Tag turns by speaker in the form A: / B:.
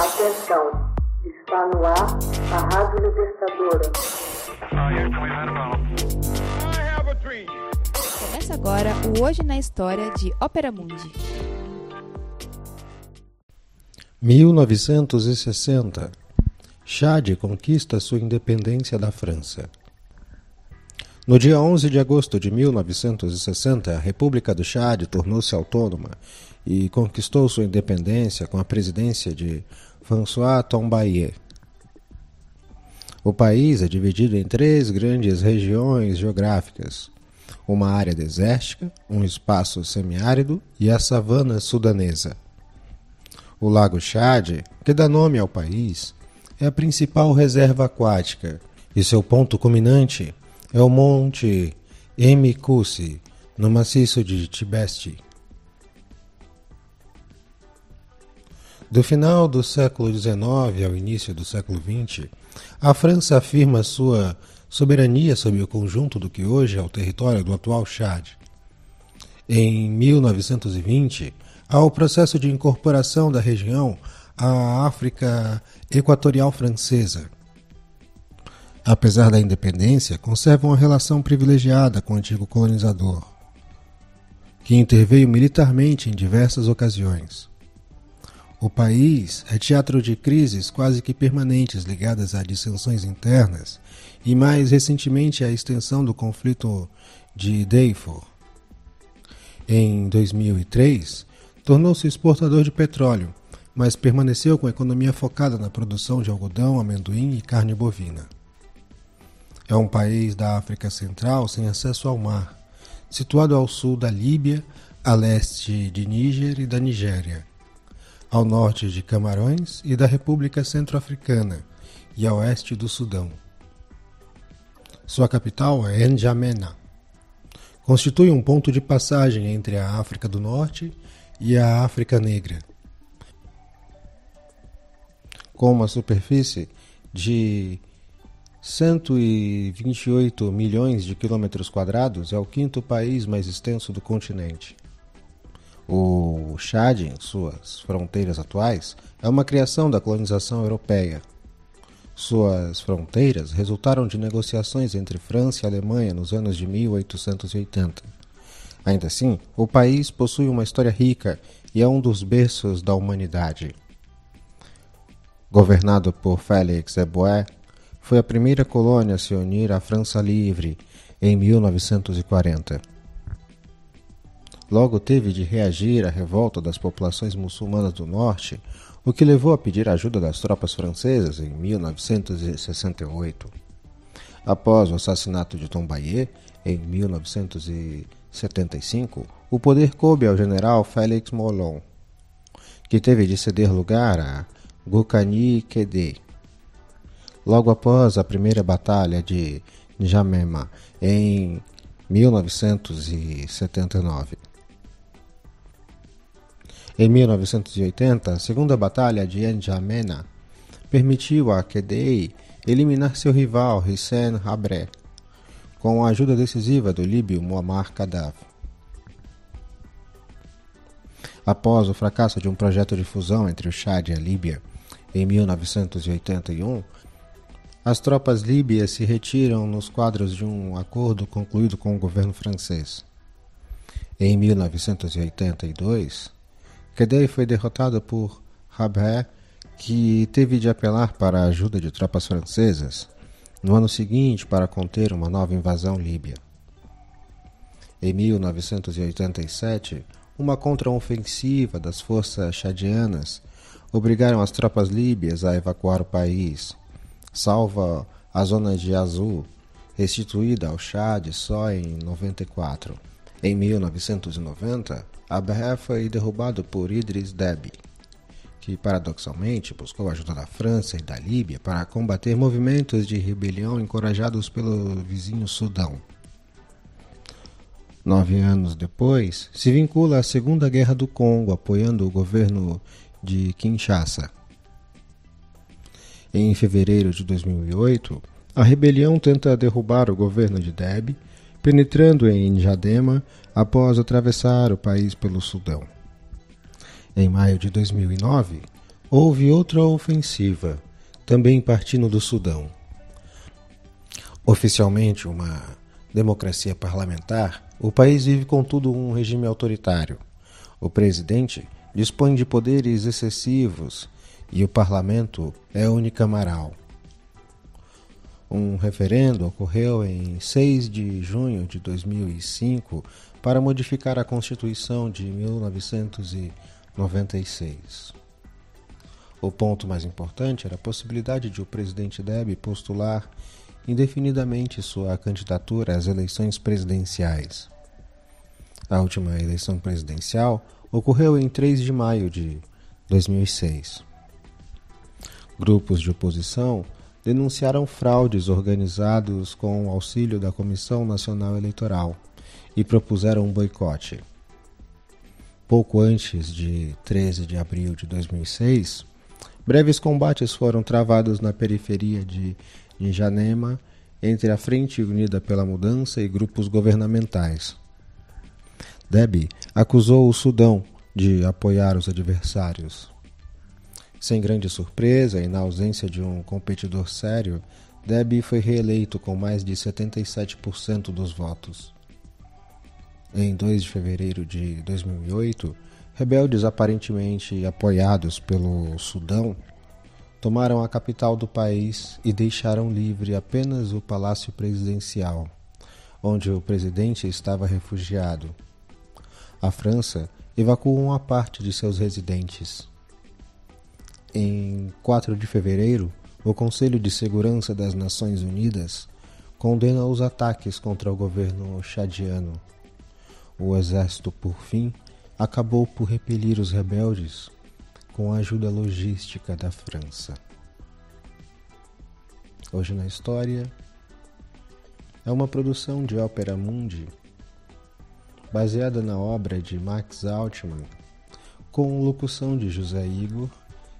A: Atenção, está no ar a Rádio Libertadora.
B: Começa agora o Hoje na História de Ópera Mundi.
C: 1960 Chad conquista sua independência da França. No dia 11 de agosto de 1960, a República do Chad tornou-se autônoma e conquistou sua independência com a presidência de François Tombaye. O país é dividido em três grandes regiões geográficas: uma área desértica, um espaço semiárido e a savana sudanesa. O Lago Chad, que dá nome ao país, é a principal reserva aquática e seu ponto culminante é o Monte Emikusi, no maciço de Tibesti. Do final do século XIX ao início do século XX, a França afirma sua soberania sobre o conjunto do que hoje é o território do atual Chad. Em 1920, há o processo de incorporação da região à África Equatorial Francesa. Apesar da independência, conserva uma relação privilegiada com o antigo colonizador, que interveio militarmente em diversas ocasiões. O país é teatro de crises quase que permanentes ligadas a dissensões internas e, mais recentemente, à extensão do conflito de Darfur. Em 2003, tornou-se exportador de petróleo, mas permaneceu com a economia focada na produção de algodão, amendoim e carne bovina. É um país da África Central sem acesso ao mar, situado ao sul da Líbia, a leste de Níger e da Nigéria ao norte de Camarões e da República Centro-Africana e a oeste do Sudão. Sua capital é N'Djamena. Constitui um ponto de passagem entre a África do Norte e a África Negra. Com uma superfície de 128 milhões de quilômetros quadrados, é o quinto país mais extenso do continente. O Chad, em suas fronteiras atuais, é uma criação da colonização europeia. Suas fronteiras resultaram de negociações entre França e Alemanha nos anos de 1880. Ainda assim, o país possui uma história rica e é um dos berços da humanidade. Governado por Félix Eboé, foi a primeira colônia a se unir à França Livre em 1940 logo teve de reagir à revolta das populações muçulmanas do norte, o que levou a pedir ajuda das tropas francesas em 1968. Após o assassinato de Tombaye, em 1975, o poder coube ao general Félix Molon, que teve de ceder lugar a Gukani Kede. Logo após a primeira batalha de Njamena, em 1979. Em 1980, a Segunda Batalha de N'Djamena permitiu a Kedei eliminar seu rival Hissène Habré, com a ajuda decisiva do líbio Muammar Gaddafi. Após o fracasso de um projeto de fusão entre o Chad e a Líbia em 1981, as tropas líbias se retiram nos quadros de um acordo concluído com o governo francês. Em 1982, Kedei foi derrotado por Rabé, que teve de apelar para a ajuda de tropas francesas no ano seguinte para conter uma nova invasão líbia. Em 1987, uma contraofensiva das forças chadianas obrigaram as tropas líbias a evacuar o país, salva a zona de Azul, restituída ao Chad só em 94. Em 1990, Abraham foi derrubado por Idris Deby, que paradoxalmente buscou a ajuda da França e da Líbia para combater movimentos de rebelião encorajados pelo vizinho Sudão. Nove anos depois, se vincula à Segunda Guerra do Congo, apoiando o governo de Kinshasa. Em fevereiro de 2008, a rebelião tenta derrubar o governo de Deby penetrando em Jadema após atravessar o país pelo Sudão. Em maio de 2009, Houve outra ofensiva, também partindo do Sudão. Oficialmente uma democracia parlamentar, o país vive, contudo, um regime autoritário. O presidente dispõe de poderes excessivos e o parlamento é unicameral. Um referendo ocorreu em 6 de junho de 2005 para modificar a Constituição de 1996. O ponto mais importante era a possibilidade de o presidente Deb postular indefinidamente sua candidatura às eleições presidenciais. A última eleição presidencial ocorreu em 3 de maio de 2006. Grupos de oposição denunciaram fraudes organizados com o auxílio da Comissão Nacional Eleitoral e propuseram um boicote. Pouco antes de 13 de abril de 2006, Breves combates foram travados na periferia de Njanema entre a Frente Unida pela Mudança e grupos governamentais. Deby acusou o Sudão de apoiar os adversários. Sem grande surpresa e na ausência de um competidor sério, Deby foi reeleito com mais de 77% dos votos. Em 2 de fevereiro de 2008, Rebeldes aparentemente apoiados pelo Sudão tomaram a capital do país e deixaram livre apenas o palácio presidencial, onde o presidente estava refugiado. A França evacuou uma parte de seus residentes. Em 4 de fevereiro, o Conselho de Segurança das Nações Unidas condena os ataques contra o governo chadiano. O exército, por fim, acabou por repelir os rebeldes com a ajuda logística da França. Hoje na História é uma produção de Ópera Mundi baseada na obra de Max Altman, com locução de José Igor